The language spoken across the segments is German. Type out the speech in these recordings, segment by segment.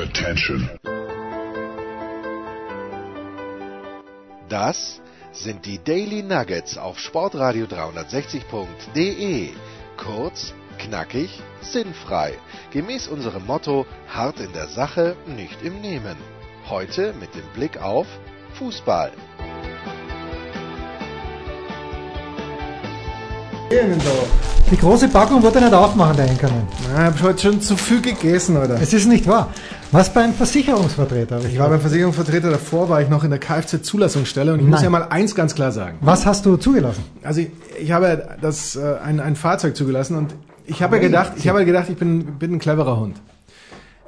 Attention. Das sind die Daily Nuggets auf Sportradio 360.de. Kurz, knackig, sinnfrei. Gemäß unserem Motto: hart in der Sache, nicht im Nehmen. Heute mit dem Blick auf Fußball. Die große Packung wird er nicht aufmachen, der Enkermann. Ich habe heute schon zu viel gegessen, oder? Es ist nicht wahr. Was beim Versicherungsvertreter? Ich war beim Versicherungsvertreter, davor war ich noch in der Kfz-Zulassungsstelle und ich muss Nein. ja mal eins ganz klar sagen. Was hast du zugelassen? Also ich, ich habe das, äh, ein, ein Fahrzeug zugelassen und ich habe ja gedacht, ich habe ja gedacht, ich bin, bin ein cleverer Hund.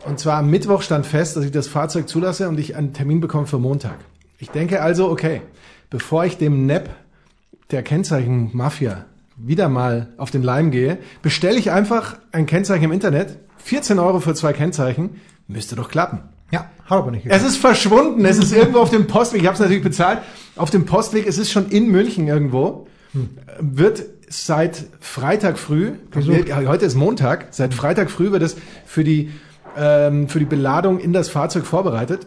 Und zwar am Mittwoch stand fest, dass ich das Fahrzeug zulasse und ich einen Termin bekomme für Montag. Ich denke also, okay, bevor ich dem Nepp der Kennzeichen-Mafia wieder mal auf den Leim gehe, bestelle ich einfach ein Kennzeichen im Internet, 14 Euro für zwei Kennzeichen, müsste doch klappen. Ja, hat aber nicht Es ist verschwunden. Es ist irgendwo auf dem Postweg. Ich habe es natürlich bezahlt. Auf dem Postweg. Es ist schon in München irgendwo. Wird seit Freitag früh. Gesucht. Heute ist Montag. Seit Freitag früh wird es für die ähm, für die Beladung in das Fahrzeug vorbereitet.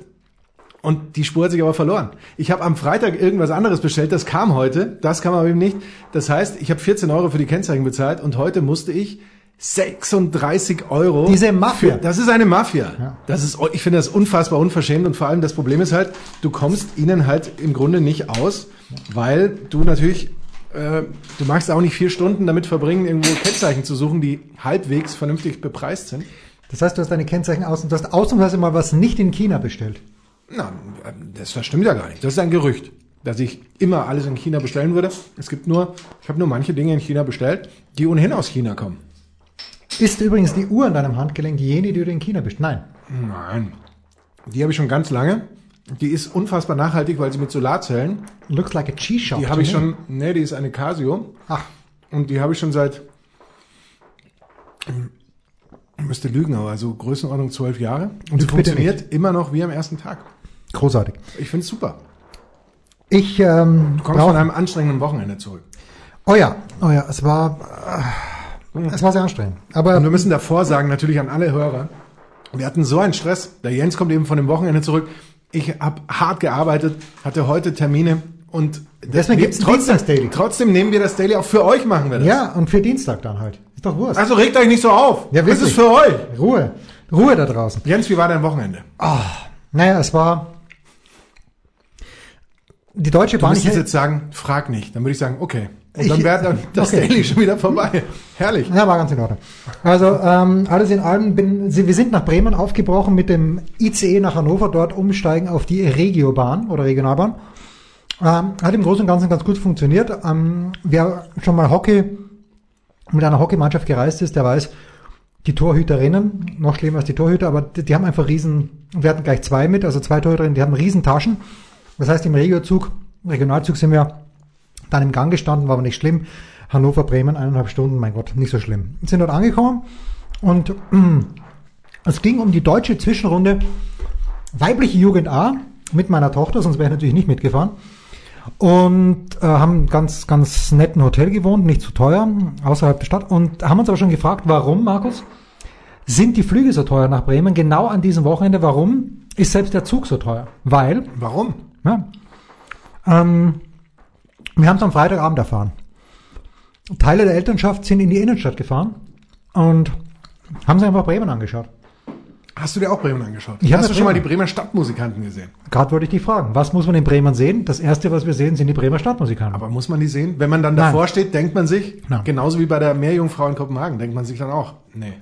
Und die Spur hat sich aber verloren. Ich habe am Freitag irgendwas anderes bestellt, das kam heute, das kam aber eben nicht. Das heißt, ich habe 14 Euro für die Kennzeichen bezahlt und heute musste ich 36 Euro. Diese Mafia. Für, das ist eine Mafia. Ja. Das ist, ich finde das unfassbar unverschämt und vor allem das Problem ist halt, du kommst ihnen halt im Grunde nicht aus, weil du natürlich, äh, du magst auch nicht vier Stunden damit verbringen, irgendwo Kennzeichen zu suchen, die halbwegs vernünftig bepreist sind. Das heißt, du hast deine Kennzeichen aus und du hast ausnahmsweise mal was nicht in China bestellt. Na, das, das stimmt ja gar nicht. Das ist ein Gerücht, dass ich immer alles in China bestellen würde. Es gibt nur, ich habe nur manche Dinge in China bestellt, die ohnehin aus China kommen. Ist übrigens die Uhr an deinem Handgelenk jene, die du in China bist? Nein. Nein. Die habe ich schon ganz lange. Die ist unfassbar nachhaltig, weil sie mit Solarzellen, Looks like a cheese shop. die habe ich schon, nee, die ist eine Casio. Ach, Und die habe ich schon seit, ich müsste lügen, aber so Größenordnung zwölf Jahre. Und sie funktioniert immer noch wie am ersten Tag. großartig. Ich finde es super. Ich ähm, Du kommst von einem anstrengenden Wochenende zurück. Oh ja, oh ja, es war, äh, es war sehr anstrengend. Aber Und wir müssen davor sagen, natürlich an alle Hörer, wir hatten so einen Stress. Der Jens kommt eben von dem Wochenende zurück. Ich habe hart gearbeitet, hatte heute Termine und Deswegen gibt's ein trotzdem, Dienstags-Daily. trotzdem nehmen wir das Daily auch für euch machen wir das. ja, und für Dienstag dann halt. Ist doch Wurst. Also regt euch nicht so auf. Ja, das ist für euch. Ruhe. Ruhe da draußen. Jens, wie war dein Wochenende? Naja, es war die Deutsche Du Bahn. müsstest Ich, jetzt sagen, frag nicht. Dann würde ich sagen, okay. Und Ich- dann wäre dann das okay. Daily schon wieder vorbei. Herrlich. ja, war ganz in Ordnung. Also ähm, alles in allem, bin, wir sind nach Bremen aufgebrochen mit dem ICE nach Hannover, dort umsteigen auf die Regiobahn oder Regionalbahn. Ähm, hat im Großen und Ganzen ganz gut funktioniert. Ähm, wer schon mal Hockey mit einer Hockeymannschaft gereist ist, der weiß, die Torhüterinnen, noch schlimmer als die Torhüter, aber die, die haben einfach riesen, wir hatten gleich zwei mit, also zwei Torhüterinnen, die haben riesen Taschen. Das heißt, im Regiozug, Regionalzug sind wir dann im Gang gestanden, war aber nicht schlimm. Hannover, Bremen, eineinhalb Stunden, mein Gott, nicht so schlimm. Sind dort angekommen und es ging um die deutsche Zwischenrunde weibliche Jugend A mit meiner Tochter, sonst wäre ich natürlich nicht mitgefahren. Und äh, haben ganz, ganz netten Hotel gewohnt, nicht zu teuer, außerhalb der Stadt. Und haben uns aber schon gefragt, warum, Markus, sind die Flüge so teuer nach Bremen? Genau an diesem Wochenende, warum ist selbst der Zug so teuer? Weil, Warum? ja, ähm, wir haben es am Freitagabend erfahren. Teile der Elternschaft sind in die Innenstadt gefahren und haben sich einfach Bremen angeschaut. Hast du dir auch Bremen angeschaut? Ich Hast du schon mal die Bremer Stadtmusikanten gesehen? Gerade wollte ich dich fragen, was muss man in Bremen sehen? Das erste, was wir sehen, sind die Bremer Stadtmusikanten. Aber muss man die sehen? Wenn man dann Nein. davor steht, denkt man sich, Nein. genauso wie bei der Meerjungfrau in Kopenhagen, denkt man sich dann auch, nee.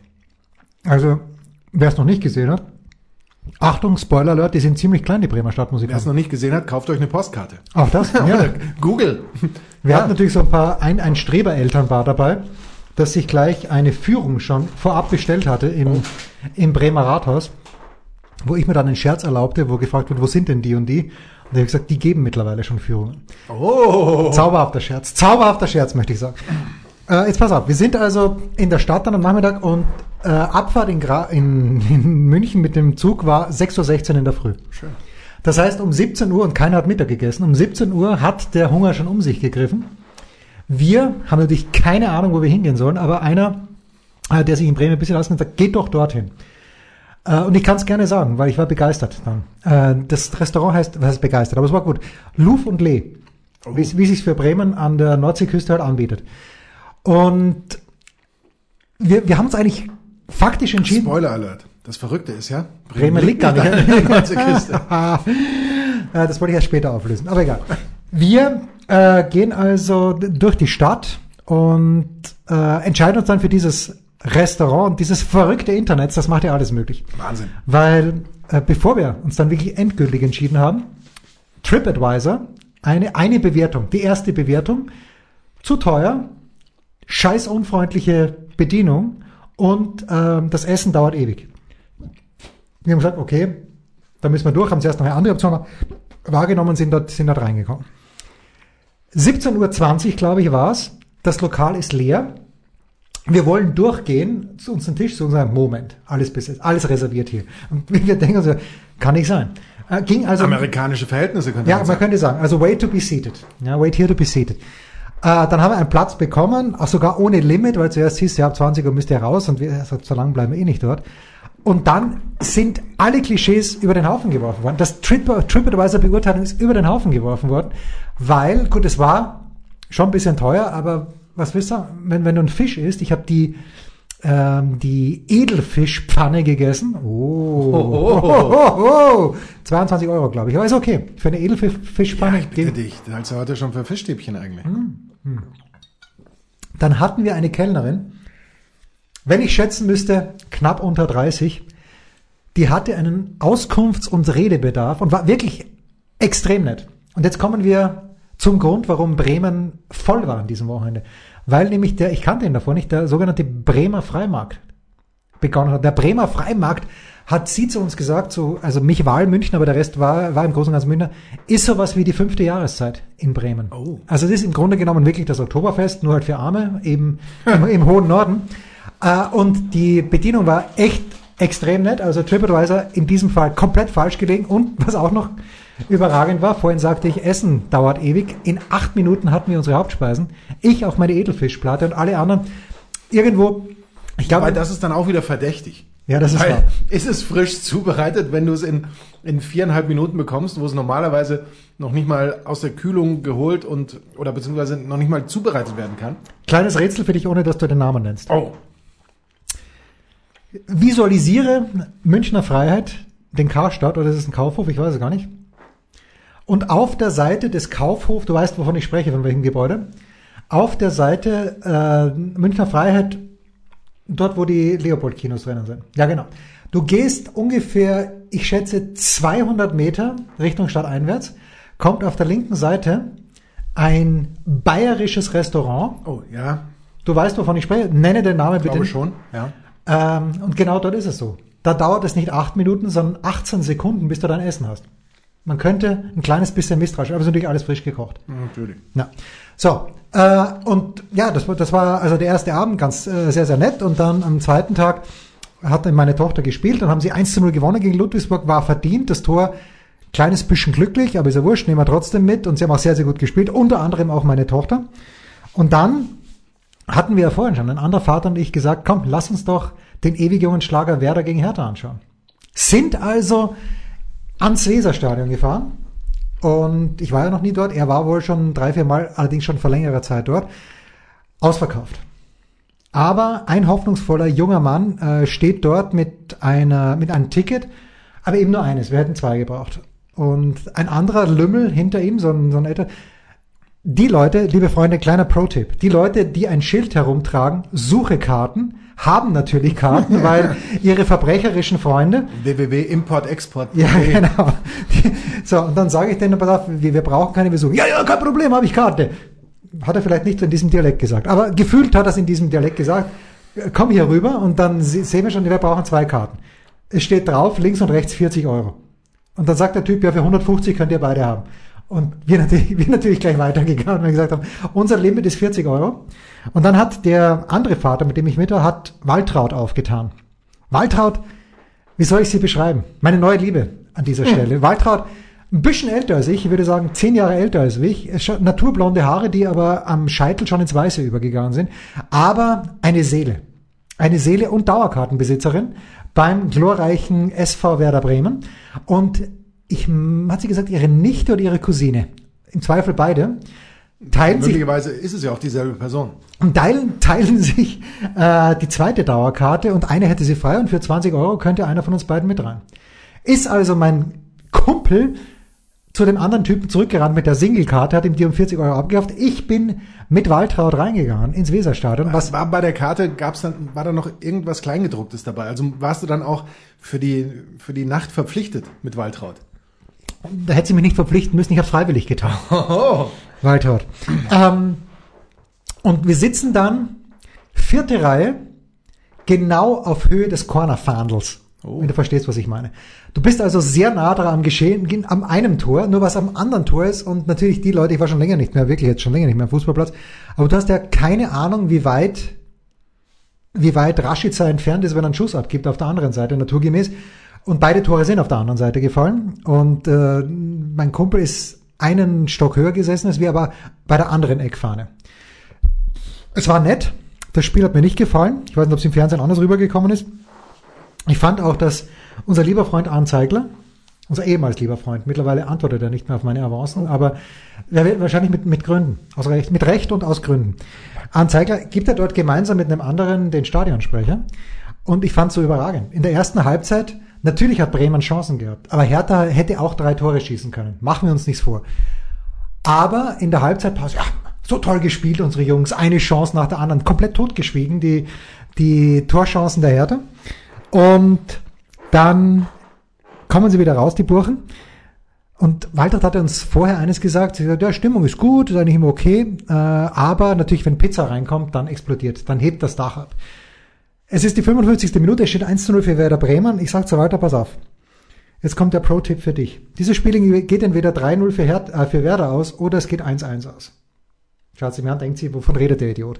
Also, wer es noch nicht gesehen hat, Achtung, Spoiler Alert, die sind ziemlich klein, die Bremer Wer es noch nicht gesehen hat, kauft euch eine Postkarte. Auch das? Ja. Google. Wir Ja. hatten natürlich so ein paar, ein, ein Streberelternpaar dabei, das sich gleich eine Führung schon vorab bestellt hatte im, im Bremer Rathaus, wo ich mir dann einen Scherz erlaubte, wo gefragt wird, wo sind denn die und die? Und da habe ich gesagt, die geben mittlerweile schon Führungen. Oh. Zauberhafter Scherz, zauberhafter Scherz, möchte ich sagen. Äh, jetzt pass auf, wir sind also in der Stadt dann am Nachmittag und äh, Abfahrt in, Gra in, in München mit dem Zug war 6.16 Uhr in der Früh. Schön. Das heißt, um 17 Uhr, und keiner hat Mittag gegessen, um 17 Uhr hat der Hunger schon um sich gegriffen. Wir haben natürlich keine Ahnung, wo wir hingehen sollen, aber einer, äh, der sich in Bremen ein bisschen auskennt, sagt, geht doch dorthin. Äh, und ich kann es gerne sagen, weil ich war begeistert dann. Äh, das Restaurant heißt, was heißt begeistert, aber es war gut. Louvre und Lee. Oh. Wie, wie sich für Bremen an der Nordseeküste halt anbietet. Und wir, wir haben uns eigentlich faktisch entschieden. Spoiler Alert. Das Verrückte ist ja, Bremen, Bremen liegt gar nicht Nordseeküste. das wollte ich erst später auflösen, aber egal. Wir äh, gehen also durch die Stadt und äh, entscheiden uns dann für dieses Restaurant und dieses verrückte Internet, das macht ja alles möglich. Wahnsinn. Weil äh, bevor wir uns dann wirklich endgültig entschieden haben, TripAdvisor, eine, eine Bewertung, die erste Bewertung, zu teuer, scheiß unfreundliche Bedienung und äh, das Essen dauert ewig. Wir haben gesagt, okay, da müssen wir durch, haben zuerst noch eine andere Option wahrgenommen, sind dort, sind dort reingekommen. 17.20 Uhr, glaube ich, war es. Das Lokal ist leer. Wir wollen durchgehen zu unserem Tisch, zu unserem Moment, alles besetzt, alles reserviert hier. Und wir denken so, kann nicht sein. Äh, ging also amerikanische Verhältnisse könnte ja, man, man könnte sagen, also wait to be seated. Ja, wait here to be seated. Äh, dann haben wir einen Platz bekommen, auch sogar ohne Limit, weil zuerst hieß, ja, ab 20 Uhr müsst ihr raus und wir, also, so lange bleiben wir eh nicht dort. Und dann sind alle Klischees über den Haufen geworfen worden. Das TripAdvisor-Beurteilung ist über den Haufen geworfen worden, weil, gut, es war schon ein bisschen teuer, aber was willst du, wenn, wenn du ein Fisch isst, ich habe die, ähm, die Edelfischpfanne gegessen. Oh, oh, oh, oh, oh 22 Euro, glaube ich. Aber ist okay. Für eine Edelfischpfanne. Ja, ich bitte dich. Ist heute schon für Fischstäbchen eigentlich. Hm, hm. Dann hatten wir eine Kellnerin, wenn ich schätzen müsste, knapp unter 30. Die hatte einen Auskunfts- und Redebedarf und war wirklich extrem nett. Und jetzt kommen wir zum Grund, warum Bremen voll war an diesem Wochenende. Weil nämlich der, ich kannte ihn davor nicht, der sogenannte Bremer Freimarkt begonnen hat. Der Bremer Freimarkt hat sie zu uns gesagt, so, also mich war in München, aber der Rest war, war im Großen und Ganzen München, ist sowas wie die fünfte Jahreszeit in Bremen. Oh. Also es ist im Grunde genommen wirklich das Oktoberfest, nur halt für Arme, eben im, im hohen Norden. Äh, und die Bedienung war echt extrem nett. Also TripAdvisor in diesem Fall komplett falsch gelegen. Und was auch noch überragend war, vorhin sagte ich, Essen dauert ewig. In acht Minuten hatten wir unsere Hauptspeisen. Ich auch meine Edelfischplatte und alle anderen irgendwo. Ich glaube, das ist dann auch wieder verdächtig. Ja, das ist Weil, wahr. Ist es frisch zubereitet, wenn du es in, in viereinhalb Minuten bekommst, wo es normalerweise noch nicht mal aus der Kühlung geholt und oder beziehungsweise noch nicht mal zubereitet werden kann? Kleines Rätsel für dich, ohne dass du den Namen nennst. Oh. Visualisiere Münchner Freiheit, den Karstadt, oder ist es ein Kaufhof, ich weiß es gar nicht. Und auf der Seite des Kaufhofs, du weißt, wovon ich spreche, von welchem Gebäude, auf der Seite äh, Münchner Freiheit, dort, wo die Leopold-Kinos drinnen sind. Ja, genau. Du gehst ungefähr, ich schätze, 200 Meter Richtung Stadt einwärts, kommt auf der linken Seite ein bayerisches Restaurant. Oh, ja. Du weißt, wovon ich spreche? Nenne den Namen bitte. Ich glaube schon, ja. Ähm, und genau dort ist es so. Da dauert es nicht acht Minuten, sondern 18 Sekunden, bis du dein Essen hast. Man könnte ein kleines bisschen misstrauisch, aber es ist natürlich alles frisch gekocht. Natürlich. Ja. So, äh, und ja, das, das war also der erste Abend ganz äh, sehr, sehr nett. Und dann am zweiten Tag hat meine Tochter gespielt und haben sie 1 zu 0 gewonnen gegen Ludwigsburg, war verdient. Das Tor, kleines bisschen glücklich, aber ist ja wurscht, nehmen wir trotzdem mit. Und sie haben auch sehr, sehr gut gespielt, unter anderem auch meine Tochter. Und dann hatten wir ja vorhin schon, ein anderer Vater und ich gesagt, komm, lass uns doch den ewig jungen Schlager Werder gegen Hertha anschauen. Sind also ans Weserstadion gefahren und ich war ja noch nie dort. Er war wohl schon drei, vier Mal, allerdings schon vor längerer Zeit dort. Ausverkauft. Aber ein hoffnungsvoller junger Mann äh, steht dort mit einer, mit einem Ticket, aber eben nur eines. Wir hätten zwei gebraucht. Und ein anderer Lümmel hinter ihm, so ein, so ein älter, die Leute, liebe Freunde, kleiner Pro-Tipp, die Leute, die ein Schild herumtragen, suche Karten, haben natürlich Karten, weil ihre verbrecherischen Freunde. www.import-export. Ja, genau. So, und dann sage ich denen, pass auf, wir, wir brauchen keine, wir suchen. Ja, ja, kein Problem, habe ich Karte. Hat er vielleicht nicht in diesem Dialekt gesagt, aber gefühlt hat er es in diesem Dialekt gesagt. Komm hier rüber und dann sehen wir schon, wir brauchen zwei Karten. Es steht drauf, links und rechts 40 Euro. Und dann sagt der Typ, ja, für 150 könnt ihr beide haben. Und wir natürlich, wir natürlich gleich weitergegangen und gesagt haben, unser Limit ist 40 Euro. Und dann hat der andere Vater, mit dem ich mit war, hat Waltraud aufgetan. Waltraud, wie soll ich sie beschreiben? Meine neue Liebe an dieser Stelle. Waltraud, ein bisschen älter als ich, ich würde sagen zehn Jahre älter als ich, naturblonde Haare, die aber am Scheitel schon ins Weiße übergegangen sind, aber eine Seele. Eine Seele und Dauerkartenbesitzerin beim glorreichen SV Werder Bremen. Und ich, hat sie gesagt, ihre Nichte oder ihre Cousine? Im Zweifel beide. Teilen Möglicherweise sich, ist es ja auch dieselbe Person. Und teilen, teilen sich äh, die zweite Dauerkarte und eine hätte sie frei und für 20 Euro könnte einer von uns beiden mit rein. Ist also mein Kumpel zu dem anderen Typen zurückgerannt mit der Single-Karte, hat ihm die um 40 Euro abgekauft. Ich bin mit Waltraud reingegangen ins Weserstadion. Was war bei der Karte? Gab's dann war da noch irgendwas Kleingedrucktes dabei? Also warst du dann auch für die für die Nacht verpflichtet mit Waltraud? Da hätte sie mich nicht verpflichten müssen. Ich habe freiwillig getan. Oh. Waltraud. Ähm, und wir sitzen dann vierte Reihe genau auf Höhe des Corner-Fahndels. Oh. Wenn du verstehst, was ich meine. Du bist also sehr nah dran am Geschehen, am einem Tor, nur was am anderen Tor ist und natürlich die Leute, ich war schon länger nicht mehr, wirklich jetzt schon länger nicht mehr am Fußballplatz, aber du hast ja keine Ahnung, wie weit, wie weit Rashica entfernt ist, wenn er einen Schuss abgibt auf der anderen Seite, naturgemäß. Und beide Tore sind auf der anderen Seite gefallen und äh, mein Kumpel ist einen Stock höher gesessen als wir, aber bei der anderen Eckfahne. Es war nett. Das Spiel hat mir nicht gefallen. Ich weiß nicht, ob es im Fernsehen anders rübergekommen ist. Ich fand auch, dass unser lieber Freund Arndt Zeigler, unser ehemals lieber Freund, mittlerweile antwortet er nicht mehr auf meine Avancen, aber er wahrscheinlich mit, mit Gründen, aus Recht, mit Recht und aus Gründen. Arndt Zeigler gibt er dort gemeinsam mit einem anderen den Stadionsprecher. Und ich fand es so überragend. In der ersten Halbzeit, natürlich hat Bremen Chancen gehabt, aber Hertha hätte auch drei Tore schießen können. Machen wir uns nichts vor. Aber in der Halbzeitpause, ja, so toll gespielt, unsere Jungs, eine Chance nach der anderen, komplett totgeschwiegen, die, die Torchancen der Hertha. Und dann kommen sie wieder raus, die Burschen. Und Walter hatte uns vorher eines gesagt, sie sagt, ja, Stimmung ist gut, ist eigentlich immer okay, äh, aber natürlich, wenn Pizza reinkommt, dann explodiert, dann hebt das Dach ab. Es ist die 55. Minute, es steht 1 zu 0 für Werder Bremen. Ich sage zu Walter, pass auf. Jetzt kommt der Pro-Tipp für dich. Dieses Spiel geht entweder 3-0 für, äh, für Werder aus oder es geht 1-1 aus. Schaut sie mir an, denkt sie, wovon redet der Idiot?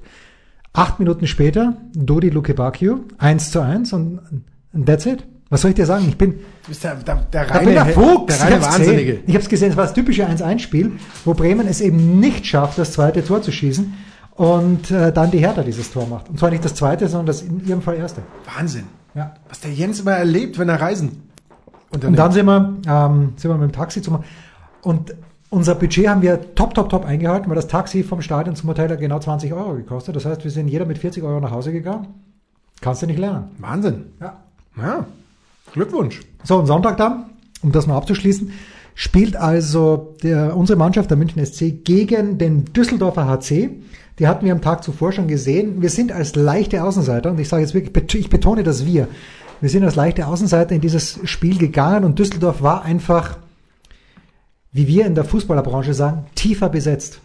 Acht Minuten später, Dodi Luke Bacchio, 1 zu 1 und that's it. Was soll ich dir sagen? Ich bin, der, der, der reine, der Fuchs, der reine ich Wahnsinnige. Gesehen. Ich habe es gesehen, es war das typische 1-1-Spiel, wo Bremen es eben nicht schafft, das zweite Tor zu schießen und äh, dann die Hertha dieses Tor macht. Und zwar nicht das zweite, sondern das in ihrem Fall erste. Wahnsinn. Ja. Was der Jens immer erlebt, wenn er reisen unternimmt. Und dann sind wir, ähm, sind wir mit dem Taxi zum und unser Budget haben wir top, top, top eingehalten, weil das Taxi vom Stadion zum Hotel hat genau 20 Euro gekostet. Das heißt, wir sind jeder mit 40 Euro nach Hause gegangen. Kannst du nicht lernen. Wahnsinn. Ja. Ja. Glückwunsch. So, und Sonntag dann, um das mal abzuschließen, spielt also der, unsere Mannschaft, der München SC, gegen den Düsseldorfer HC. Die hatten wir am Tag zuvor schon gesehen. Wir sind als leichte Außenseiter, und ich sage jetzt wirklich, ich betone das wir, wir sind als leichte Außenseiter in dieses Spiel gegangen und Düsseldorf war einfach wie wir in der Fußballerbranche sagen, tiefer besetzt.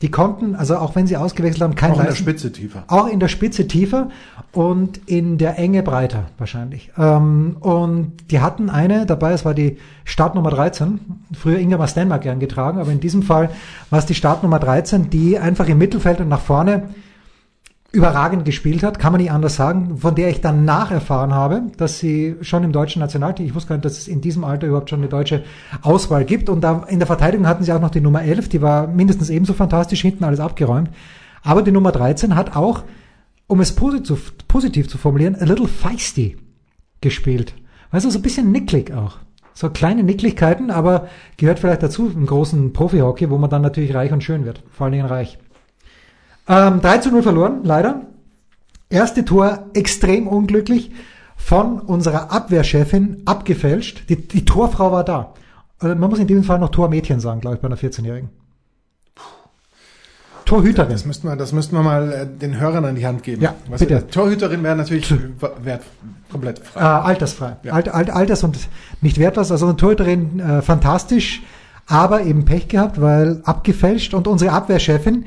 Die konnten, also auch wenn sie ausgewechselt haben, kein Auch in Leisten, der Spitze tiefer. Auch in der Spitze tiefer und in der Enge breiter wahrscheinlich. Ähm, und die hatten eine dabei, es war die Startnummer 13, früher Ingemar Stenmark gern getragen, aber in diesem Fall war es die Startnummer 13, die einfach im Mittelfeld und nach vorne überragend gespielt hat, kann man nicht anders sagen, von der ich dann nacherfahren habe, dass sie schon im deutschen Nationalteam, ich wusste gar nicht, dass es in diesem Alter überhaupt schon eine deutsche Auswahl gibt und da in der Verteidigung hatten sie auch noch die Nummer 11, die war mindestens ebenso fantastisch, hinten alles abgeräumt, aber die Nummer 13 hat auch, um es positiv, positiv zu formulieren, a little feisty gespielt. Weißt du, so ein bisschen nicklig auch. So kleine Nicklichkeiten, aber gehört vielleicht dazu im großen Profi-Hockey, wo man dann natürlich reich und schön wird. Vor allen Dingen reich. Ähm, 3 zu 0 verloren, leider. Erste Tor extrem unglücklich von unserer Abwehrchefin abgefälscht. Die, die Torfrau war da. Also man muss in diesem Fall noch Tormädchen sagen, glaube ich, bei einer 14-Jährigen. Torhüterin. Das müssten wir, das müssten wir mal äh, den Hörern an die Hand geben. Ja, Was bitte. Torhüterin wäre natürlich wert, komplett frei. Äh, altersfrei. Ja. Alt, alt, alters und nicht wertlos. Also eine Torhüterin äh, fantastisch, aber eben Pech gehabt, weil abgefälscht und unsere Abwehrchefin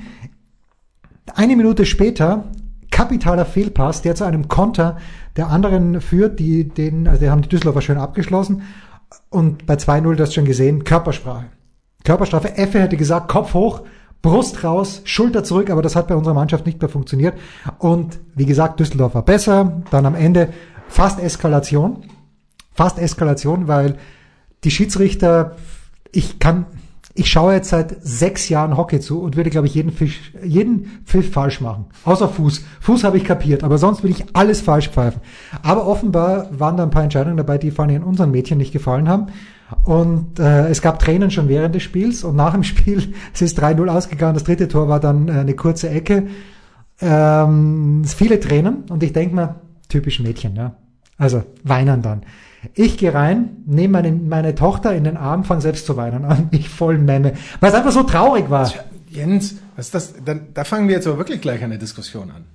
eine Minute später kapitaler Fehlpass, der zu einem Konter der anderen führt, die den, also die haben die Düsseldorfer schön abgeschlossen. Und bei 2-0, das schon gesehen, Körpersprache. Körperstrafe, Effe hätte gesagt, Kopf hoch, Brust raus, Schulter zurück, aber das hat bei unserer Mannschaft nicht mehr funktioniert. Und wie gesagt, Düsseldorf war besser. Dann am Ende fast Eskalation. Fast Eskalation, weil die Schiedsrichter, ich kann, Ich schaue jetzt seit sechs Jahren Hockey zu und würde, glaube ich, jeden, Fisch, jeden Pfiff falsch machen. Außer Fuß. Fuß habe ich kapiert, aber sonst würde ich alles falsch pfeifen. Aber offenbar waren da ein paar Entscheidungen dabei, die vor allem unseren Mädchen nicht gefallen haben. Und äh, es gab Tränen schon während des Spiels und nach dem Spiel, es ist 3-0 ausgegangen, das dritte Tor war dann äh, eine kurze Ecke. Ähm, viele Tränen und ich denke mir, typisch Mädchen, ja. Also weinen dann. Ich gehe rein, nehme meine, meine Tochter in den Arm, fange selbst zu weinen an. Ich voll Memme. Weil es einfach so traurig war. Tja, Jens, was ist das? Da, da fangen wir jetzt aber wirklich gleich eine Diskussion an.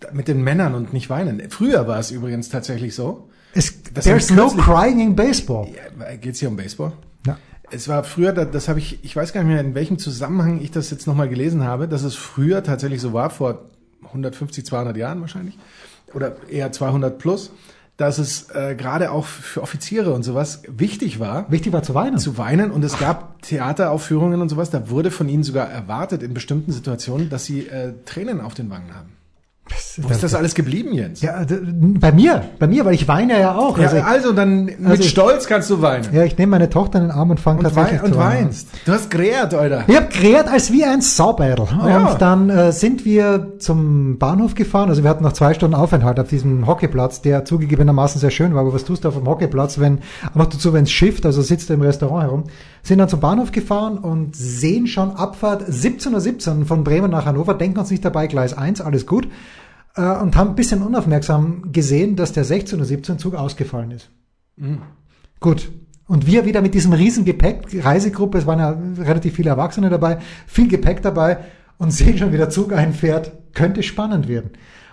Da, mit den Männern und nicht weinen. Früher war es übrigens tatsächlich so. Es, there's no crying in baseball. Ja, geht's hier um Baseball? Ja. Es war früher, da- das habe ich, ich weiß gar nicht mehr, in welchem Zusammenhang ich das jetzt nochmal gelesen habe, dass es früher tatsächlich so war, vor 150, 200 Jahren wahrscheinlich, oder eher 200 plus, dass es äh, gerade auch für Offiziere und sowas wichtig war, Wichtig war zu weinen. zu weinen und es gab Theateraufführungen und sowas, da wurde von ihnen sogar erwartet in bestimmten Situationen, dass sie äh, Tränen auf den Wangen haben. Wo ist das alles geblieben, Jens? ja, bei mir, bei mir, weil ich weine ja auch. Ja, Also ich, also dann mit also ich- Stolz kannst du weinen. ja, ich nehme meine Tochter in den Arm und fange tatsächlich wei und zu weinen. weinst. Du hast gerät, Alter. Ich habe gerät als wie ein Saubeidel. Ja. Und dann äh, sind wir zum Bahnhof gefahren. Also wir hatten noch zwei Stunden Aufenthalt auf diesem Hockeyplatz, der zugegebenermaßen sehr schön war. Aber was tust du auf dem Hockeyplatz, wenn noch dazu, wenn es schifft, also sitzt du im Restaurant herum. Sind dann zum Bahnhof gefahren und sehen schon Abfahrt 17.17 Uhr von Bremen nach Hannover. Denken uns nicht dabei, Gleis 1, alles gut. Äh, und haben ein bisschen unaufmerksam gesehen, dass der 16.17 Uhr Zug ausgefallen ist. Gut. Und wir wieder mit diesem riesen Gepäck, Reisegruppe, es waren ja relativ viele Erwachsene dabei, viel Gepäck dabei und sehen schon, wie der Zug einfährt, könnte spannend werden.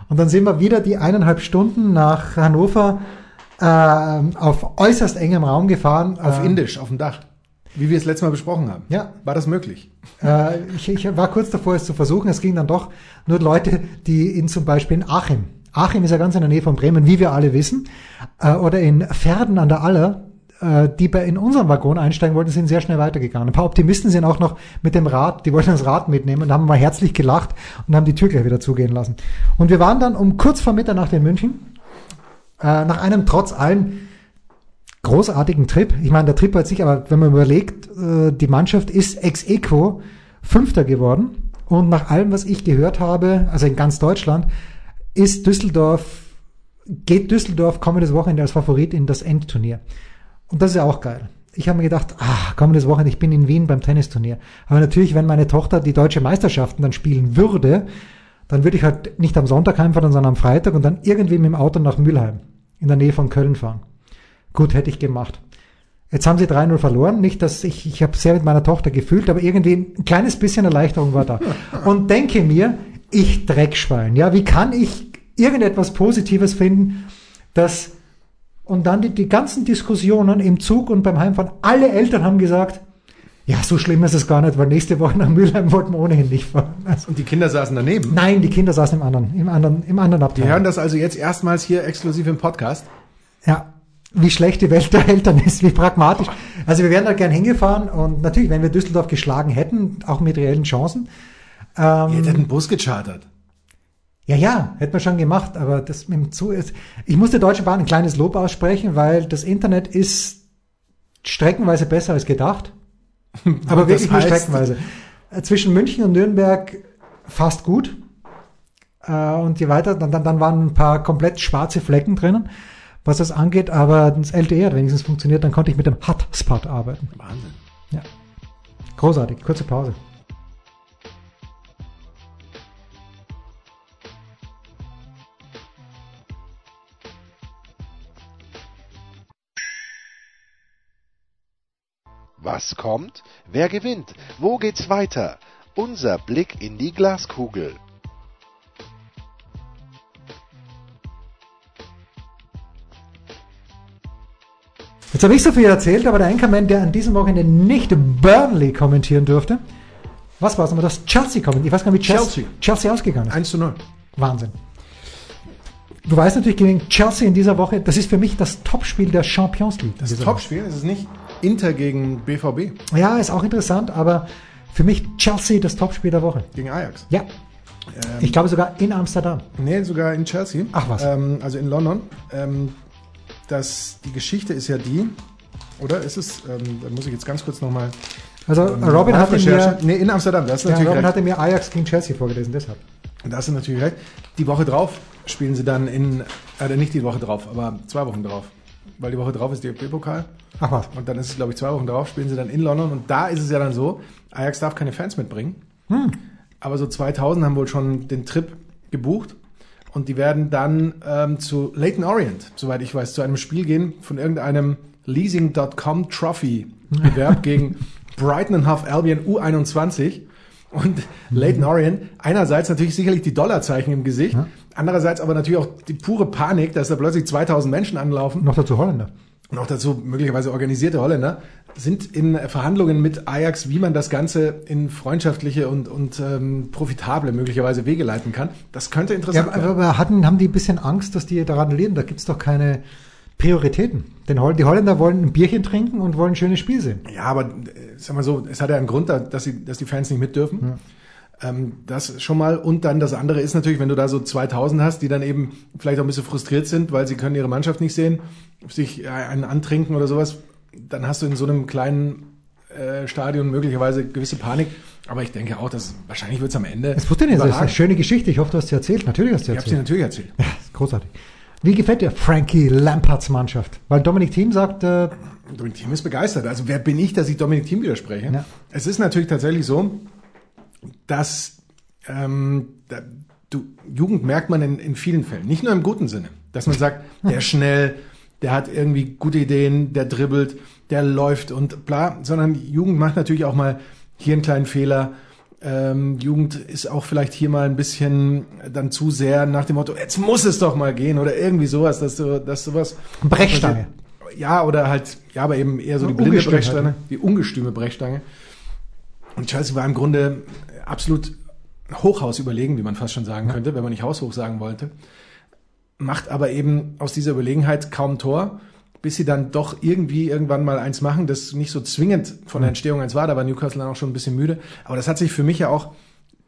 Und dann sind wir wieder die eineinhalb Stunden nach Hannover äh, auf äußerst engem Raum gefahren. Auf äh, Indisch, auf dem Dach. Wie wir es letztes Mal besprochen haben. Ja. War das möglich? Äh, ich, ich war kurz davor, es zu versuchen. Es ging dann doch nur Leute, die in zum Beispiel in Achim. Achim ist ja ganz in der Nähe von Bremen, wie wir alle wissen. Äh, oder in Verden an der Aller, äh, die bei, in unseren Waggon einsteigen wollten, sind sehr schnell weitergegangen. Ein paar Optimisten sind auch noch mit dem Rad, die wollten das Rad mitnehmen und haben mal herzlich gelacht und haben die Tür gleich wieder zugehen lassen. Und wir waren dann um kurz vor Mitternacht in München. Äh, nach einem trotz allem großartigen Trip. Ich meine, der Trip hat sich, aber wenn man überlegt, äh, die Mannschaft ist ex equo Fünfter geworden. Und nach allem, was ich gehört habe, also in ganz Deutschland, ist Düsseldorf, geht Düsseldorf kommendes Wochenende als Favorit in das Endturnier. Und das ist ja auch geil. Ich habe mir gedacht, ah, kommendes Wochenende, ich bin in Wien beim Tennisturnier. Aber natürlich, wenn meine Tochter die deutsche Meisterschaften dann spielen würde, dann würde ich halt nicht am Sonntag heimfahren, sondern am Freitag und dann irgendwie mit dem Auto nach Mülheim in der Nähe von Köln fahren. Gut, hätte ich gemacht. Jetzt haben sie 3-0 verloren. Nicht, dass ich, ich habe sehr mit meiner Tochter gefühlt, aber irgendwie ein kleines bisschen Erleichterung war da. Und denke mir, ich Dreckschwein, ja, wie kann ich irgendetwas Positives finden, dass, und dann die, die ganzen Diskussionen im Zug und beim Heimfahren, alle Eltern haben gesagt, ja, so schlimm ist es gar nicht, weil nächste Woche nach Mülheim wollten wir ohnehin nicht fahren. Also, Und die Kinder saßen daneben. nein, die Kinder saßen im anderen, im anderen, im anderen Die Abteil. hören das also jetzt erstmals hier exklusiv im Podcast. Ja, wie schlecht die Welt der Eltern ist, wie pragmatisch. Also wir wären da gern hingefahren und natürlich, wenn wir Düsseldorf geschlagen hätten, auch mit reellen Chancen. Ihr Ähm, hättet einen Bus gechartert. ja, ja, hätten wir schon gemacht, aber das mit dem Zug ist. Ich muss der Deutschen Bahn ein kleines Lob aussprechen, weil das Internet ist streckenweise besser als gedacht. Aber wirklich nur streckenweise. Äh, Zwischen München und Nürnberg fast gut. Äh, Und je weiter, dann, dann, dann waren ein paar komplett schwarze Flecken drinnen, was das angeht, aber das LTE hat wenigstens funktioniert, dann konnte ich mit dem Hotspot arbeiten. Wahnsinn. Ja. Großartig, kurze Pause. Was kommt? Wer gewinnt? Wo geht's weiter? Unser Blick in die Glaskugel. Jetzt habe ich so viel erzählt, aber der Anchorman, der an diesem Wochenende nicht Burnley kommentieren durfte, was war es nochmal? Das Chelsea kommentiert. Ich weiß gar nicht, wie Chelsea, Chelsea. Chelsea ausgegangen ist. 1 zu 0. Wahnsinn. Du weißt natürlich gegen Chelsea in dieser Woche, das ist für mich das Topspiel der Champions League. Das Topspiel ist es nicht Inter gegen BVB. Ja, ist auch interessant, aber für mich Chelsea das Topspiel der Woche. gegen Ajax. Ja. ich glaube sogar in Amsterdam. Nee, sogar in Chelsea. Ach was. Ähm, also in London. Ähm, das, die Geschichte ist ja die, oder ist es, ähm, da muss ich jetzt ganz kurz nochmal Also Robin hatte Recherche. mir, Nee, in Amsterdam, das ist ja, natürlich Robin recht. hatte mir Ajax gegen Chelsea vorgelesen, deshalb. Da hast du natürlich recht. Die Woche drauf spielen sie dann in, äh, nicht die Woche drauf, aber zwei Wochen drauf. Weil die Woche drauf ist DFB-Pokal. Ach was. Und dann ist es, glaube ich, zwei Wochen drauf, spielen sie dann in London. Und da ist es ja dann so, Ajax darf keine Fans mitbringen. Aber so 2000 haben wohl schon den Trip gebucht. Und die werden dann ähm, zu Leighton Orient, soweit ich weiß, zu einem Spiel gehen von irgendeinem Leasing.com Trophy Bewerb gegen Brighton and Hove Albion U21. Und Leighton Orient, einerseits natürlich sicherlich die Dollarzeichen im Gesicht, andererseits aber natürlich auch die pure Panik, dass da plötzlich 2000 Menschen anlaufen Noch dazu Holländer. Noch dazu möglicherweise organisierte Holländer, sind in Verhandlungen mit Ajax, wie man das Ganze in freundschaftliche und, und ähm, profitable möglicherweise Wege leiten kann. Das könnte Ja, interessant aber, werden. aber hatten, haben die ein bisschen Angst, dass die daran leben? Da gibt's doch keine Prioritäten. Denn die Holländer wollen ein Bierchen trinken und wollen ein schönes Spiel sehen. Ja, aber äh, sag mal so, es hat ja einen Grund, da- dass, sie, dass die Fans nicht mit dürfen. Ähm, das schon mal. Und dann das andere ist natürlich, wenn du da so 2000 hast, die dann eben vielleicht auch ein bisschen frustriert sind, weil sie können ihre Mannschaft nicht sehen, sich äh, einen antrinken oder sowas, dann hast du in so einem kleinen äh, Stadion möglicherweise gewisse Panik. Aber ich denke auch, dass wahrscheinlich wird es am Ende. Es nicht, das ist eine schöne Geschichte. Ich hoffe, du hast sie erzählt. Natürlich hast du Ich habe sie erzählt. natürlich erzählt. Ja, großartig. Wie gefällt dir Frankie Lamparts Mannschaft? Weil Dominik Thiem sagt, äh, Dominik Thiem ist begeistert. Also wer bin ich, dass ich Dominik Thiem widerspreche? Ja. Es ist natürlich tatsächlich so, dass ähm, da, du, Jugend merkt man in, in vielen Fällen, nicht nur im guten Sinne, dass man sagt, der ist schnell, der hat irgendwie gute Ideen, der dribbelt, der läuft und bla, sondern Jugend macht natürlich auch mal hier einen kleinen Fehler. Ähm, Jugend ist auch vielleicht hier mal ein bisschen dann zu sehr nach dem Motto, jetzt muss es doch mal gehen oder irgendwie sowas, dass du, dass sowas Brechstange. ja, oder halt, ja, aber eben eher so die blinde halt, Brechstange, ne? die ungestüme Brechstange. Und Chelsea war im Grunde absolut Hochhaus überlegen, wie man fast schon sagen könnte, wenn man nicht haushoch sagen wollte. Macht aber eben aus dieser Überlegenheit kaum Tor, bis sie dann doch irgendwie irgendwann mal eins machen, das nicht so zwingend von der Entstehung eins war. Da war Newcastle dann auch schon ein bisschen müde. Aber das hat sich für mich ja auch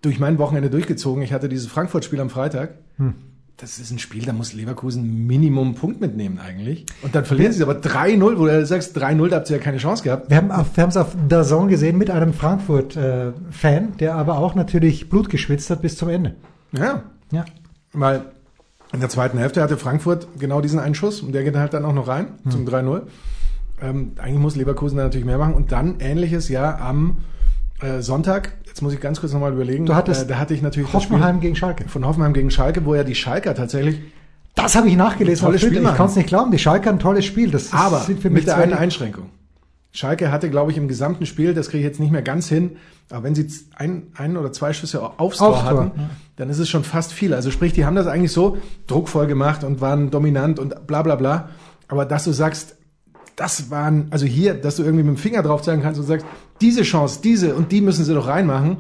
durch mein Wochenende durchgezogen. Ich hatte dieses Frankfurt-Spiel am Freitag. Das ist ein Spiel, da muss Leverkusen Minimum Punkt mitnehmen eigentlich. Und dann verlieren sie aber 3-0, wo du sagst, 3-0, da habt ihr ja keine Chance gehabt. wir haben auf, es auf DAZN gesehen mit einem Frankfurt-Fan, der aber auch natürlich Blut geschwitzt hat bis zum Ende. Ja, Ja. weil in der zweiten Hälfte hatte Frankfurt genau diesen einen Schuss und der geht halt dann auch noch rein zum 3-0. Ähm, eigentlich muss Leverkusen da natürlich mehr machen. Und dann ähnliches ja am äh, Sonntag, jetzt muss ich ganz kurz nochmal überlegen, Du hattest äh, da hatte ich natürlich Hoffenheim gegen Schalke. von Hoffenheim gegen Schalke, wo ja die Schalker tatsächlich, Das habe ich nachgelesen. Tolles. Spiel ich kann es nicht glauben. Die Schalke ein tolles Spiel. Das ist, aber sind für mich mit einen Einschränkung. Schalke hatte, glaube ich, im gesamten Spiel, das kriege ich jetzt nicht mehr ganz hin, aber wenn sie ein, ein oder zwei Schüsse aufs Tor Aufs Tor, hatten, ja. dann ist es schon fast viel. Also sprich, die haben das eigentlich so druckvoll gemacht und waren dominant und bla bla bla. Aber dass du sagst, das waren, also hier, dass du irgendwie mit dem Finger drauf zeigen kannst und sagst, diese Chance, diese und die müssen sie doch reinmachen,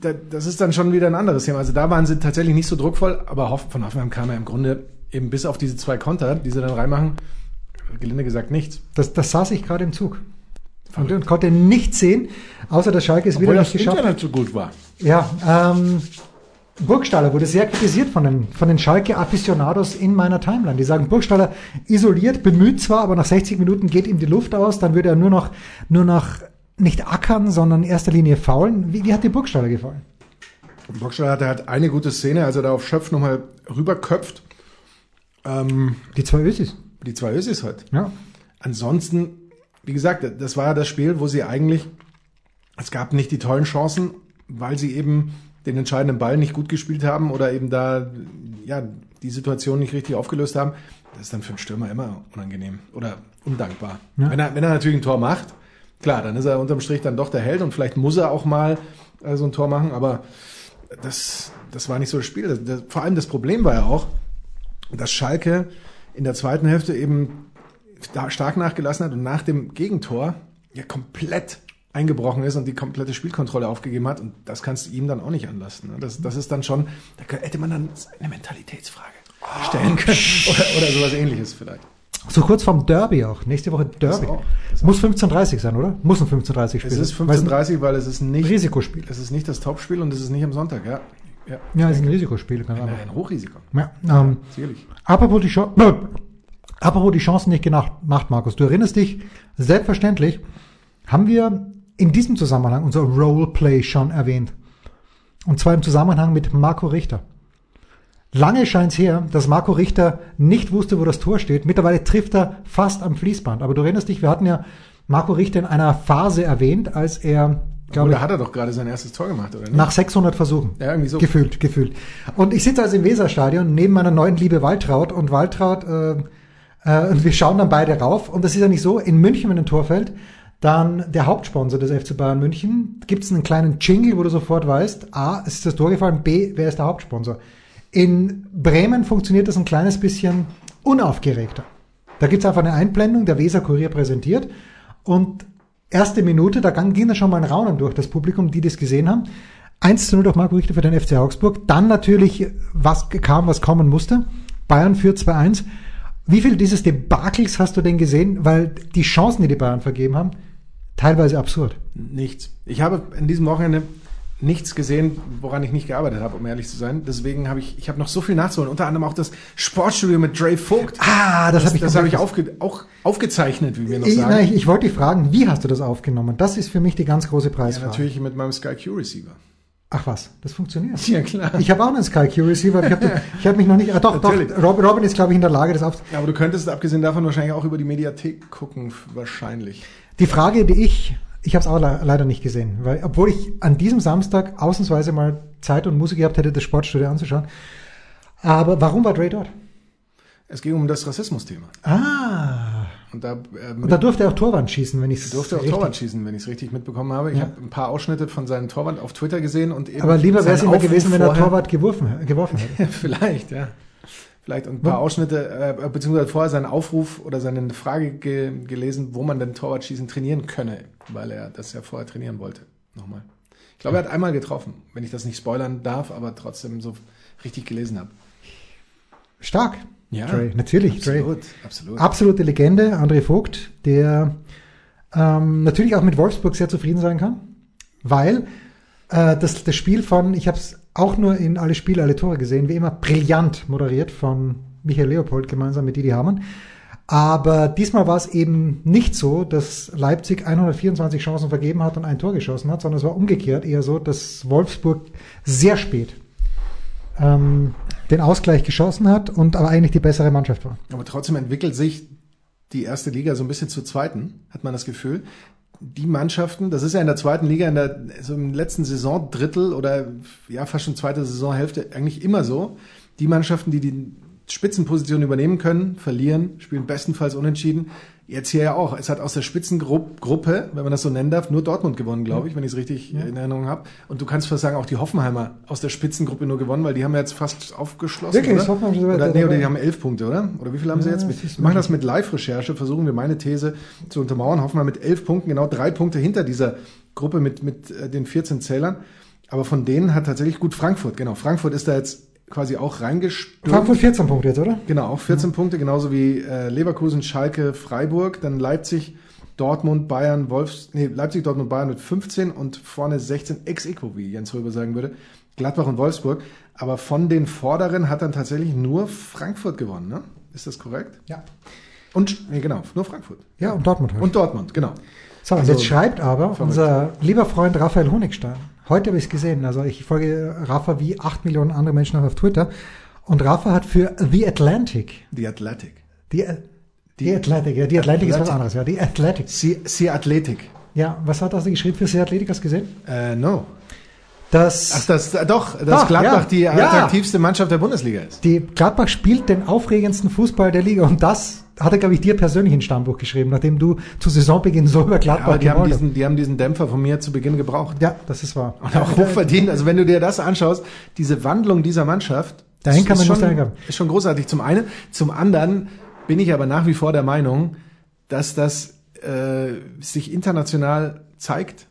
da- das ist dann schon wieder ein anderes Thema. Also da waren sie tatsächlich nicht so druckvoll, aber von Hoffenheim kam ja im Grunde eben bis auf diese zwei Konter, die sie dann reinmachen, gelinde gesagt nichts. Das, das saß ich gerade im Zug. Und, und konnte nichts sehen, außer dass Schalke es wieder Obwohl nicht das geschafft hat. Internet so gut war. Ja, ähm, Burgstaller wurde sehr kritisiert von den, von den Schalke-Aficionados in meiner Timeline. Die sagen, Burgstaller isoliert, bemüht zwar, aber nach 60 Minuten geht ihm die Luft aus, dann würde er nur noch, nur noch nicht ackern, sondern in erster Linie faulen. Wie, wie hat dir Burgstaller gefallen? Boxer hatte halt eine gute Szene, als er da auf Schöpf nochmal rüberköpft. Ähm, Die zwei Ösis. die zwei Ösis halt. Ja. Ansonsten, wie gesagt, das war ja das Spiel, wo sie eigentlich, es gab nicht die tollen Chancen, weil sie eben den entscheidenden Ball nicht gut gespielt haben oder eben da, ja, die Situation nicht richtig aufgelöst haben. Das ist dann für einen Stürmer immer unangenehm oder undankbar. Ja. Wenn, er, wenn er natürlich ein Tor macht, klar, dann ist er unterm Strich dann doch der Held und vielleicht muss er auch mal äh, so ein Tor machen, aber das, das war nicht so das Spiel. Das, das, vor allem das Problem war ja auch, dass Schalke in der zweiten Hälfte eben da stark nachgelassen hat und nach dem Gegentor ja komplett eingebrochen ist und die komplette Spielkontrolle aufgegeben hat. Und das kannst du ihm dann auch nicht anlassen. ne? Das, das ist dann schon, da hätte man dann eine Mentalitätsfrage stellen können oder, oder sowas ähnliches vielleicht. So kurz vorm Derby auch. Nächste Woche Derby. auch, das Muss 15.30 sein, oder? Muss ein 15.30 Spiel Es ist sein. Es ein 15.30 weil es ist nicht, Risikospiel. es ist nicht das Topspiel und es ist nicht am Sonntag, ja. Ja, Ja, es ist ein Risikospiel. Ganz einfach. ein Hochrisiko. Ja, ähm, Sicherlich. Apropos die, Chance, äh, apropos die Chancen nicht gemacht, Markus. Du erinnerst dich, selbstverständlich haben wir in diesem Zusammenhang unser Roleplay schon erwähnt. Und zwar im Zusammenhang mit Marco Richter. Lange scheint es her, dass Marco Richter nicht wusste, wo das Tor steht. Mittlerweile trifft er fast am Fließband. Aber du erinnerst dich, wir hatten ja Marco Richter in einer Phase erwähnt, als er, glaube ich, hat er doch gerade sein erstes Tor gemacht, oder nicht? Nach 600 Versuchen. Ja, irgendwie so. Gefühlt, gefühlt. Und ich sitze also im Weserstadion neben meiner neuen Liebe Waltraud und Waltraud, äh, äh, und wir schauen dann beide rauf. Und das ist ja nicht so, in München, wenn ein Tor fällt, dann der Hauptsponsor des FC Bayern München, gibt es einen kleinen Jingle, wo du sofort weißt, A, es ist das Tor gefallen, B, wer ist der Hauptsponsor? In Bremen funktioniert das ein kleines bisschen unaufgeregter. Da gibt's einfach eine Einblendung, der Weser Kurier präsentiert und erste Minute, da ging da schon mal ein Raunen durch das Publikum, die das gesehen haben. 1 zu 0 durch Marco Richter für den FC Augsburg. Dann natürlich, was kam, was kommen musste. Bayern führt 2-1. Wie viel dieses Debakels hast du denn gesehen? Weil die Chancen, die die Bayern vergeben haben, teilweise absurd. Nichts. Ich habe in diesem Wochenende nichts gesehen, woran ich nicht gearbeitet habe, um ehrlich zu sein. Deswegen habe ich, ich habe noch so viel nachzuholen. Unter anderem auch das Sportstudio mit Dre Vogt. Ah, das, das habe ich, das habe ich aufge, auch aufgezeichnet, wie wir noch sagen. Nein, ich, ich wollte dich fragen, wie hast du das aufgenommen? Das ist für mich die ganz große Preisfrage. Ja, natürlich mit meinem Sky Q Receiver. Ach was, das funktioniert. Ja, klar. Ich habe auch einen Sky Q Receiver. Ich habe ich hab mich noch nicht. Ah, doch, Natürlich. doch. Robin ist, glaube ich, in der Lage, das aufzunehmen. Ja, aber du könntest abgesehen davon wahrscheinlich auch über die Mediathek gucken, wahrscheinlich. Die Frage, die ich ich habe es auch le leider nicht gesehen, weil obwohl ich an diesem Samstag ausnahmsweise mal Zeit und Musik gehabt hätte, das Sportstudio anzuschauen. Aber warum war Dre dort? Es ging um das Rassismus-Thema. Ah. Und da, äh, und da durfte er auch Torwand schießen, wenn ich es Durfte auch Torwand schießen, wenn ich es richtig mitbekommen habe. Ich ja. habe ein paar Ausschnitte von seinem Torwand auf Twitter gesehen und eben. Aber lieber wäre es immer gewesen, wenn er Torwart geworfen, geworfen hätte. Vielleicht, ja vielleicht ein paar Ausschnitte, äh, beziehungsweise vorher seinen Aufruf oder seine Frage ge gelesen, wo man denn Torwartschießen trainieren könne, weil er das ja vorher trainieren wollte. Nochmal. Ich glaube, er hat einmal getroffen, wenn ich das nicht spoilern darf, aber trotzdem so richtig gelesen habe. Stark. Ja, Dre. natürlich. Absolut, Dre. absolut. Absolute Legende, André Vogt, der ähm, natürlich auch mit Wolfsburg sehr zufrieden sein kann, weil äh, das, das Spiel von, ich habe es auch nur in alle Spiele, alle Tore gesehen, wie immer brillant moderiert von Michael Leopold gemeinsam mit Didi Hamann. Aber diesmal war es eben nicht so, dass Leipzig 124 Chancen vergeben hat und ein Tor geschossen hat, sondern es war umgekehrt eher so, dass Wolfsburg sehr spät ähm, den Ausgleich geschossen hat und aber eigentlich die bessere Mannschaft war. Aber trotzdem entwickelt sich die erste Liga so ein bisschen zur zweiten, hat man das Gefühl die Mannschaften, das ist ja in der zweiten Liga, in der so im letzten Saisondrittel oder ja fast schon zweite Saisonhälfte eigentlich immer so, die Mannschaften, die die Spitzenposition übernehmen können, verlieren, spielen bestenfalls unentschieden. Jetzt hier ja auch. Es hat aus der Spitzengruppe, wenn man das so nennen darf, nur Dortmund gewonnen, glaube ich, wenn ich es richtig ja. in Erinnerung habe. Und du kannst fast sagen, auch die Hoffenheimer aus der Spitzengruppe nur gewonnen, weil die haben jetzt fast aufgeschlossen. Wirklich? Oder? Hoffenheim oder, nee, oder die haben elf Punkte, oder? Oder wie viel haben sie jetzt? Wir machen das mit Live-Recherche, versuchen wir meine These zu untermauern. Hoffenheim mit elf Punkten, genau drei Punkte hinter dieser Gruppe mit, mit äh, den 14 Zählern. Aber von denen hat tatsächlich gut Frankfurt, genau. Frankfurt ist da jetzt quasi auch reingestürmt. Frankfurt 14 Punkte jetzt, oder? Genau, auch 14 mhm. Punkte, genauso wie äh, Leverkusen, Schalke, Freiburg, dann Leipzig, Dortmund, Bayern, Wolfs, nee, Leipzig, Dortmund, Bayern mit 15 und vorne 16 ex equo wie Jens Röber sagen würde, Gladbach und Wolfsburg. Aber von den Vorderen hat dann tatsächlich nur Frankfurt gewonnen, ne? Ist das korrekt? Ja. Und, nee, genau, nur Frankfurt. Ja, und Dortmund halt. Und Dortmund, genau. So, also, jetzt schreibt aber unser lieber Freund Raphael Honigstein, Heute habe ich es gesehen. Also ich folge Rafa wie acht Millionen andere Menschen auf Twitter. Und Rafa hat für The Atlantic. The Atlantic. Die, die Atlantic, ja, die Atlantic, Atlantic, ist was anderes, ja. Die Athletic. Sie, Sie Athletic. Ja, was hat das geschrieben für Sie Athletic? Hast du gesehen? Äh, no. Das, Ach, das, doch, dass Gladbach ja, die attraktivste ja. Mannschaft der Bundesliga ist. Die Gladbach spielt den aufregendsten Fußball der Liga und das hat er, glaube ich, dir persönlich ein Stammbuch geschrieben, nachdem du zu Saisonbeginn so über Gladbach ja, aber die haben, diesen, die haben diesen Dämpfer von mir zu Beginn gebraucht. Ja, das ist wahr. Und auch hochverdient. Also wenn du dir das anschaust, diese Wandlung dieser Mannschaft, Dahin kann man ist, schon, ist schon großartig. Zum einen. Zum anderen bin ich aber nach wie vor der Meinung, dass das äh, sich international zeigt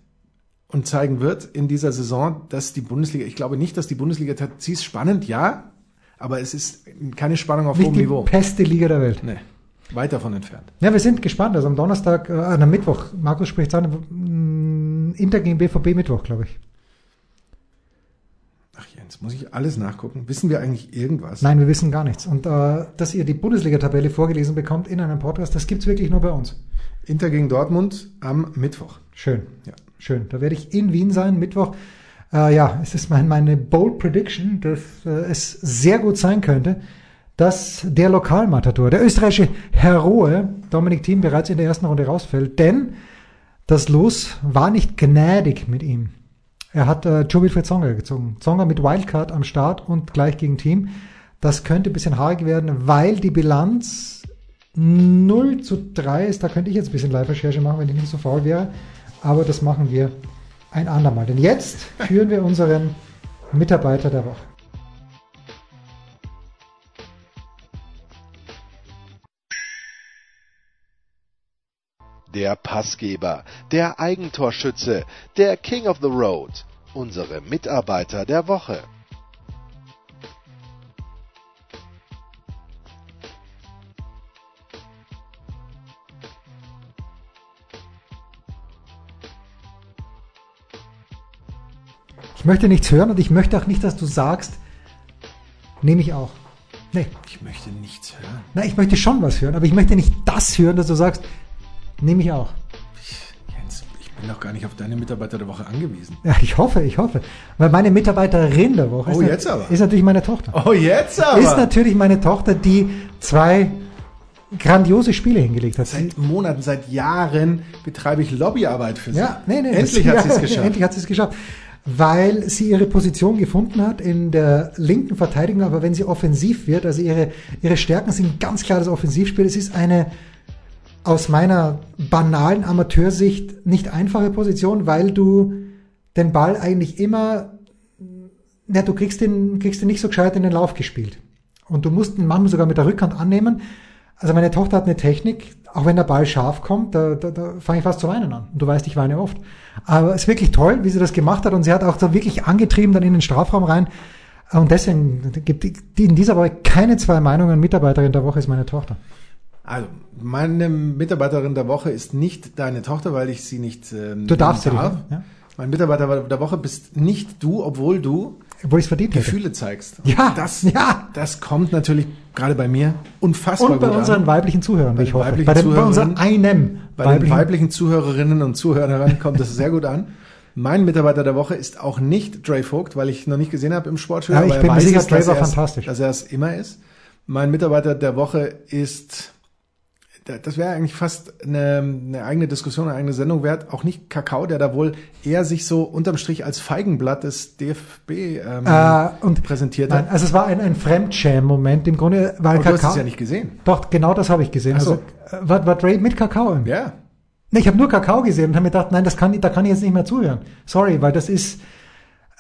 und zeigen wird in dieser Saison, dass die Bundesliga, ich glaube nicht, dass die Bundesliga, sie ist spannend, ja, aber es ist keine Spannung auf nicht hohem die Niveau. beste Liga der Welt. Nee, weit davon entfernt. Ja, wir sind gespannt. Also am Donnerstag, äh, am Mittwoch, Markus spricht an, Inter gegen BVB Mittwoch, glaube ich. Ach Jens, muss ich alles nachgucken? Wissen wir eigentlich irgendwas? Nein, wir wissen gar nichts. Und äh, dass ihr die Bundesliga-Tabelle vorgelesen bekommt in einem Podcast, das gibt's wirklich nur bei uns. Inter gegen Dortmund am Mittwoch. Schön. Ja. Schön. Da werde ich in Wien sein, Mittwoch. Äh, ja, es ist mein, meine bold Prediction, dass äh, es sehr gut sein könnte, dass der Lokalmatador, der österreichische Heroe Dominik Thiem bereits in der ersten Runde rausfällt. Denn das Los war nicht gnädig mit ihm. Er hat äh, Joe Wilfried Zonga gezogen. Zonga mit Wildcard am Start und gleich gegen Team. Das könnte ein bisschen haarig werden, weil die Bilanz 0 zu 3 ist. Da könnte ich jetzt ein bisschen Live-Recherche machen, wenn ich nicht so faul wäre. Aber das machen wir ein andermal. Denn jetzt führen wir unseren Mitarbeiter der Woche. Der Passgeber, der Eigentorschütze, der King of the Road, unsere Mitarbeiter der Woche. Ich möchte nichts hören und ich möchte auch nicht, dass du sagst, nehme ich auch. Nee. Ich möchte nichts hören. Na, ich möchte schon was hören, aber ich möchte nicht das hören, dass du sagst, nehme ich auch. Jens, ich bin doch gar nicht auf deine Mitarbeiter der Woche angewiesen. Ja, ich hoffe, ich hoffe. Weil meine Mitarbeiterin der Woche oh, ist, jetzt aber. ist natürlich meine Tochter. Oh, jetzt aber. Ist natürlich meine Tochter, die zwei grandiose Spiele hingelegt hat. Seit Monaten, seit Jahren betreibe ich Lobbyarbeit für sie. Ja, nee, nee. Endlich das, hat sie ja, es geschafft. Endlich hat sie es geschafft. Weil sie ihre Position gefunden hat in der linken Verteidigung, aber wenn sie offensiv wird, also ihre, ihre Stärken sind ganz klar das Offensivspiel. Es ist eine aus meiner banalen Amateursicht nicht einfache Position, weil du den Ball eigentlich immer, ja, du kriegst den, kriegst den nicht so gescheit in den Lauf gespielt. Und du musst ihn manchmal sogar mit der Rückhand annehmen. Also meine Tochter hat eine Technik, auch wenn der Ball scharf kommt, da, da, da fange ich fast zu weinen an. Und du weißt, ich weine oft. Aber es ist wirklich toll, wie sie das gemacht hat. Und sie hat auch da wirklich angetrieben dann in den Strafraum rein. Und deswegen gibt in dieser Woche keine zwei Meinungen. Mitarbeiterin der Woche ist meine Tochter. Also, meine Mitarbeiterin der Woche ist nicht deine Tochter, weil ich sie nicht ähm, Du darfst sie darf. nicht, ja? Mein Mitarbeiter der Woche bist nicht du, obwohl du Wo verdient hätte. Gefühle zeigst. Ja, das, ja. das kommt natürlich gerade bei mir unfassbar Und bei gut unseren an. weiblichen Zuhörern, Bei ich hoffe. weiblichen Bei, den, bei Zuhörerinnen. einem Bei den weiblichen. weiblichen Zuhörerinnen und Zuhörern kommt das sehr gut an. Mein Mitarbeiter der Woche ist auch nicht Dre Vogt, weil ich noch nicht gesehen habe im Sportstudio. Ja, ich aber bin mir sicher, Dre war fantastisch. Dass er es immer ist. Mein Mitarbeiter der Woche ist, das wäre eigentlich fast eine, eine eigene Diskussion, eine eigene Sendung wert. Auch nicht Kakao, der da wohl eher sich so unterm Strich als Feigenblatt des DFB ähm, Äh, und präsentiert Nein, hat. also es war ein, ein Fremdschäm-Moment im Grunde, weil Aber du hast Kakao. es ja nicht gesehen. Doch, genau das habe ich gesehen. Ach so. Also, war, war Dre mit Kakao im? Ja. Nee, ich habe nur Kakao gesehen und habe mir gedacht, nein, das kann, da kann ich jetzt nicht mehr zuhören. Sorry, weil das ist,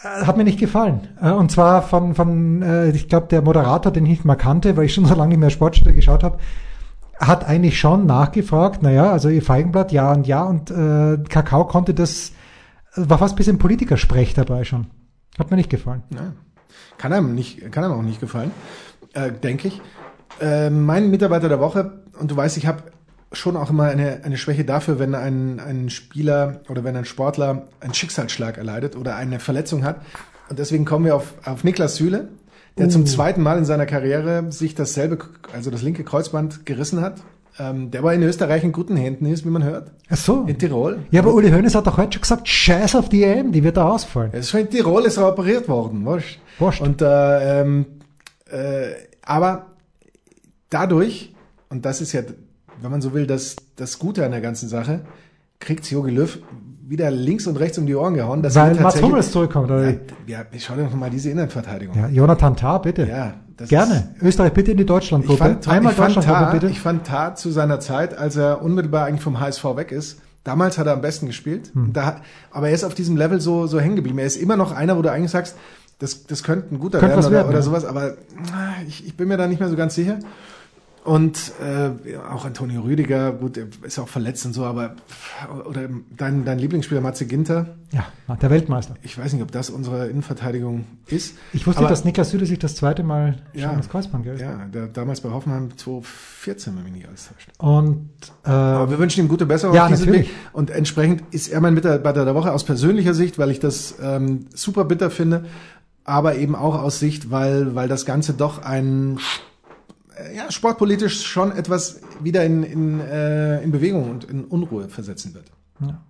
äh, hat mir nicht gefallen. Äh, und zwar von, von äh, ich glaube, der Moderator, den ich nicht mal kannte, weil ich schon so lange nicht mehr Sportstudio geschaut habe, hat eigentlich schon nachgefragt, naja, also ihr Feigenblatt, ja und ja, und äh, Kakao konnte das, war fast ein bisschen Politikersprech dabei schon. Hat mir nicht gefallen. Ja. Kann einem nicht, kann einem auch nicht gefallen, äh, denke ich. Äh, mein Mitarbeiter der Woche, und du weißt, ich habe schon auch immer eine, eine Schwäche dafür, wenn ein, ein Spieler oder wenn ein Sportler einen Schicksalsschlag erleidet oder eine Verletzung hat. Und deswegen kommen wir auf, auf Niklas Süle, der Uh. zum zweiten Mal in seiner Karriere sich dasselbe, also das linke Kreuzband gerissen hat. Ähm, der war in Österreich in guten Händen ist, wie man hört. Ach so. In Tirol. Ja, aber Uli Hoeneß hat doch heute schon gesagt, scheiß auf die EM, die wird da ausfallen. Es ist schon in Tirol ist er operiert worden, wurscht. Wurscht. Und äh, ähm, äh, aber dadurch, und das ist ja, wenn man so will, das, das Gute an der ganzen Sache, kriegt Jogi Löw wieder links und rechts um die Ohren gehauen. Dass Weil Mats Hummels zurückkommt, oder? Ja, ja, schau dir doch mal diese Innenverteidigung Ja, an. Jonathan Tah, bitte. Ja, das Gerne. Österreich bitte in die Ich Deutschlandgruppe. fand, Einmal ich, fand Deutschlandgruppe, Tar, bitte. ich fand Tar zu seiner Zeit, als er unmittelbar eigentlich vom HSV weg ist, damals hat er am besten gespielt. Hm. Da, aber er ist auf diesem Level so, so hängen geblieben. Er ist immer noch einer, wo du eigentlich sagst, das, das könnte ein guter Könnte werden oder, werden, oder ja. sowas, aber ah, ich, ich bin mir da nicht mehr so ganz sicher. Und äh, auch Antonio Rüdiger, gut, er ist auch verletzt und so, aber oder dein, dein Lieblingsspieler Matze Ginter, Ja, der Weltmeister. ich weiß nicht, ob das unsere Innenverteidigung ist. Ich wusste, aber, dass Niklas Süle sich das zweite Mal Ja. das Kreuzband gerissen Ja, der, damals bei Hoffenheim 2014, wenn mich nicht alles täuscht. Und äh, Aber wir wünschen ihm gute Besserung Ja, auf diesem natürlich. Weg. Und entsprechend ist er mein Mitarbeiter der Woche aus persönlicher Sicht, weil ich das ähm, super bitter finde, aber eben auch aus Sicht, weil, weil das Ganze doch ein ja, sportpolitisch schon etwas wieder in, in, äh, in Bewegung und in Unruhe versetzen wird. Ja.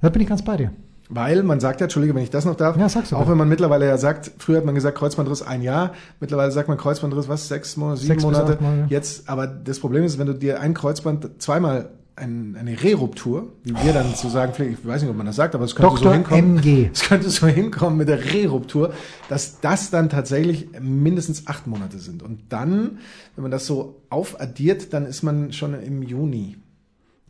Da bin ich ganz bei dir. Weil man sagt ja, Entschuldige, wenn ich das noch darf, Ja, sag's doch auch bitte. wenn man mittlerweile ja sagt, früher hat man gesagt Kreuzbandriss ein Jahr, mittlerweile sagt man Kreuzbandriss, was, sechs Monate, sieben Sechs Monate. acht Monate. Jetzt, aber das Problem ist, wenn du dir ein Kreuzband zweimal ein, eine Re-Ruptur, wie wir dann zu sagen pflegen, ich weiß nicht, ob man das sagt, aber es könnte so Dr. hinkommen. MG. Es könnte so hinkommen mit der Re-Ruptur, dass das dann tatsächlich mindestens acht Monate sind. Und dann, wenn man das so aufaddiert, dann ist man schon im Juni.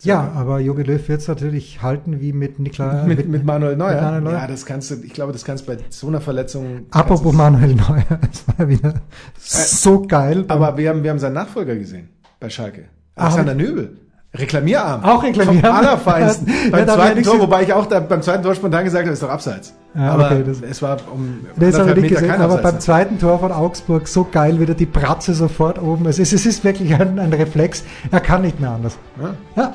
Ja, aber Jogi Löw wird es natürlich halten wie mit Nikla. Mit, mit Manuel Neuer. Mit Manuel Neuer. Ja, das kannst du, ich glaube, das kannst du bei so einer Verletzung. Apropos Manuel Neuer, das war ja wieder so geil. aber wir haben, wir haben seinen Nachfolger gesehen bei Schalke. Alexander Nöbel. Reklamierarm. Auch Reklamierarm. Vom Allerfeinsten. Ja, beim zweiten Tor, wobei ich auch da, beim zweiten Tor spontan gesagt habe, ist doch abseits. Ja, aber okay, das- es war um Das habe ich nicht gesehen, aber beim zweiten Tor von Augsburg so geil wieder die Bratze sofort oben. Es ist, es ist wirklich ein, ein Reflex. Er kann nicht mehr anders. Ja. Ja,